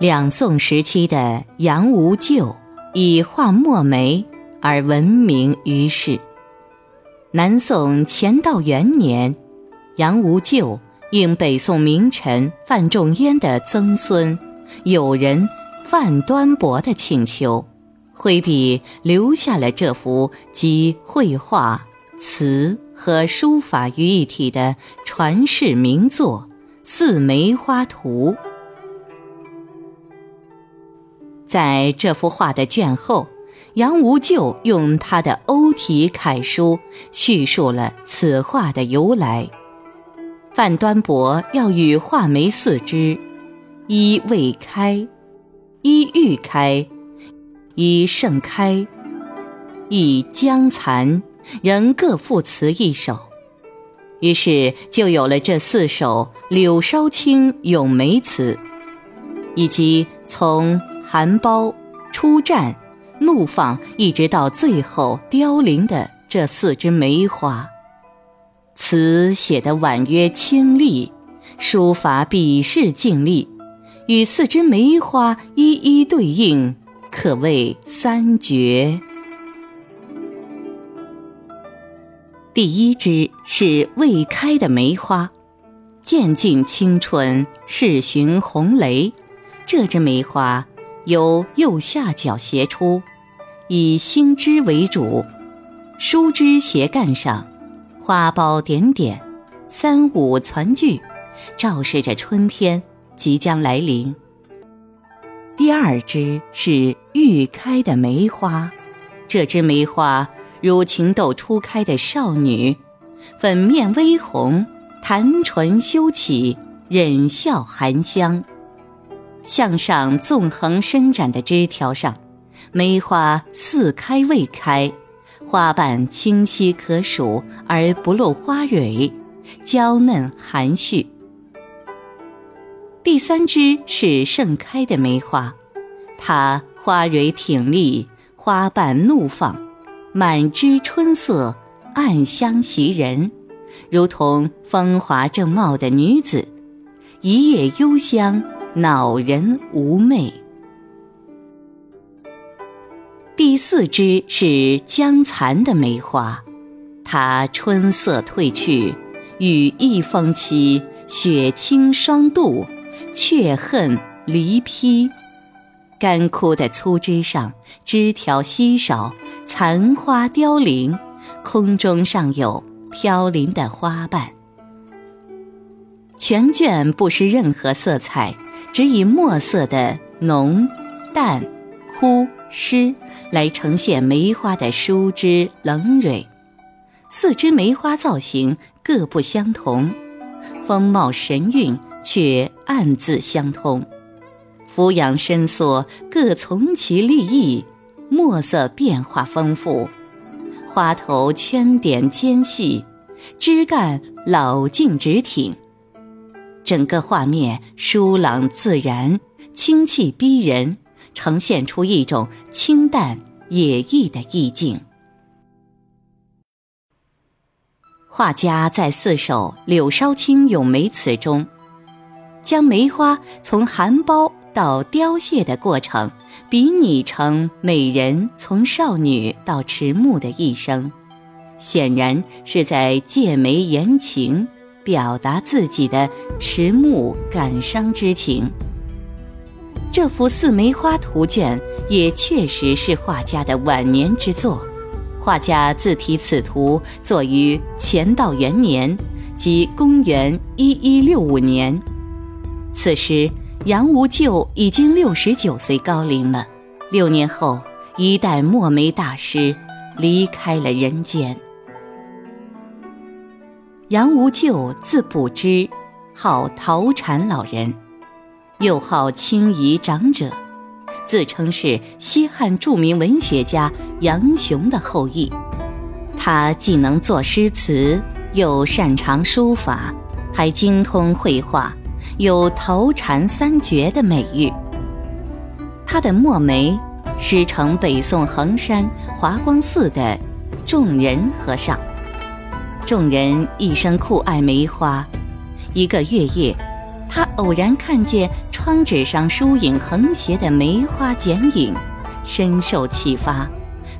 两宋时期的杨无咎以画墨梅而闻名于世。南宋乾道元年，杨无咎应北宋名臣范仲淹的曾孙友人范端伯的请求，挥笔留下了这幅集绘画、词和书法于一体的传世名作《四梅花图》。在这幅画的卷后，杨无咎用他的欧体楷书叙述了此画的由来。范端伯要与画眉四枝，一未开，一欲开，一盛开，一将残，仍各赋词一首。于是就有了这四首《柳梢青咏梅词》，以及从。含苞、出绽、怒放，一直到最后凋零的这四枝梅花，词写得婉约清丽，书法笔势劲丽，与四枝梅花一一对应，可谓三绝。第一枝是未开的梅花，渐尽青春，试寻红雷。这枝梅花。由右下角斜出，以星枝为主，疏枝斜干上，花苞点点，三五攒聚，昭示着春天即将来临。第二枝是欲开的梅花，这枝梅花如情窦初开的少女，粉面微红，弹唇羞起，忍笑含香。向上纵横伸展的枝条上，梅花似开未开，花瓣清晰可数而不露花蕊，娇嫩含蓄。第三枝是盛开的梅花，它花蕊挺立，花瓣怒放，满枝春色，暗香袭人，如同风华正茂的女子，一夜幽香。恼人无寐。第四枝是江残的梅花，它春色褪去，羽翼风起，雪清霜度，却恨离披。干枯的粗枝上，枝条稀少，残花凋零，空中尚有飘零的花瓣。全卷不施任何色彩。只以墨色的浓、淡、枯、湿来呈现梅花的疏枝冷蕊。四枝梅花造型各不相同，风貌神韵却暗自相通。俯仰伸缩各从其立意，墨色变化丰富，花头圈点尖细，枝干老劲直挺。整个画面疏朗自然，清气逼人，呈现出一种清淡野意的意境。画家在四首《柳梢青咏梅词》中，将梅花从含苞到凋谢的过程，比拟成美人从少女到迟暮的一生，显然是在借梅言情。表达自己的迟暮感伤之情。这幅四梅花图卷也确实是画家的晚年之作。画家自题此图作于乾道元年，即公元一一六五年。此时杨无咎已经六十九岁高龄了。六年后，一代墨梅大师离开了人间。杨无咎，字补之，号陶禅老人，又号清夷长者，自称是西汉著名文学家杨雄的后裔。他既能作诗词，又擅长书法，还精通绘画，有“陶禅三绝”的美誉。他的墨梅师承北宋衡山华光寺的众人和尚。众人一生酷爱梅花。一个月夜，他偶然看见窗纸上疏影横斜的梅花剪影，深受启发，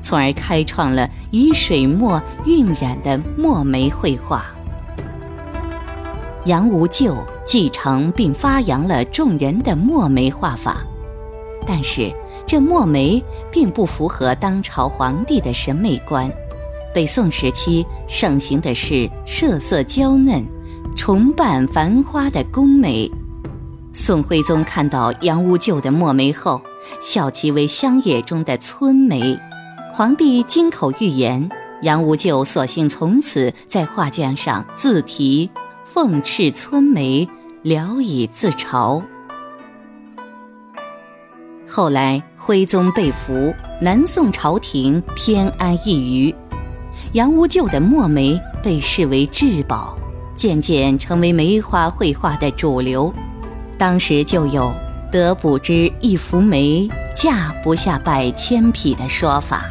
从而开创了以水墨晕染的墨梅绘画。杨无咎继承并发扬了众人的墨梅画法，但是这墨梅并不符合当朝皇帝的审美观。北宋时期盛行的是色色娇嫩、重瓣繁花的宫梅。宋徽宗看到杨无咎的墨梅后，笑其为乡野中的村梅。皇帝金口玉言，杨无咎索性从此在画卷上自题。凤翅村梅，聊以自嘲。后来徽宗被俘，南宋朝廷偏安一隅，杨无咎的墨梅被视为至宝，渐渐成为梅花绘画的主流。当时就有“得补之一幅梅，价不下百千匹”的说法。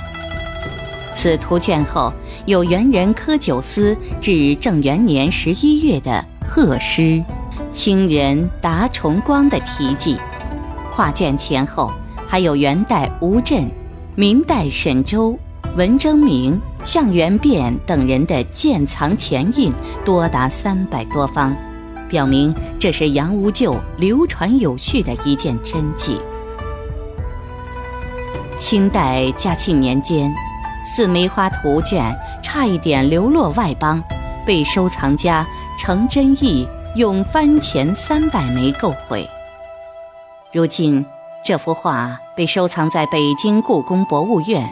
此图卷后。有元人柯九思至正元年十一月的贺诗，清人达崇光的题记。画卷前后还有元代吴镇、明代沈周、文征明、向元变等人的鉴藏钱印，多达三百多方，表明这是杨无咎流传有序的一件真迹。清代嘉庆年间。四梅花图卷差一点流落外邦，被收藏家程真义用番钱三百枚购回。如今，这幅画被收藏在北京故宫博物院。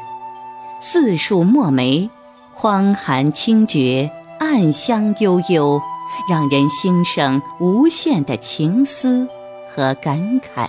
四树墨梅，荒寒清绝，暗香悠悠，让人心生无限的情思和感慨。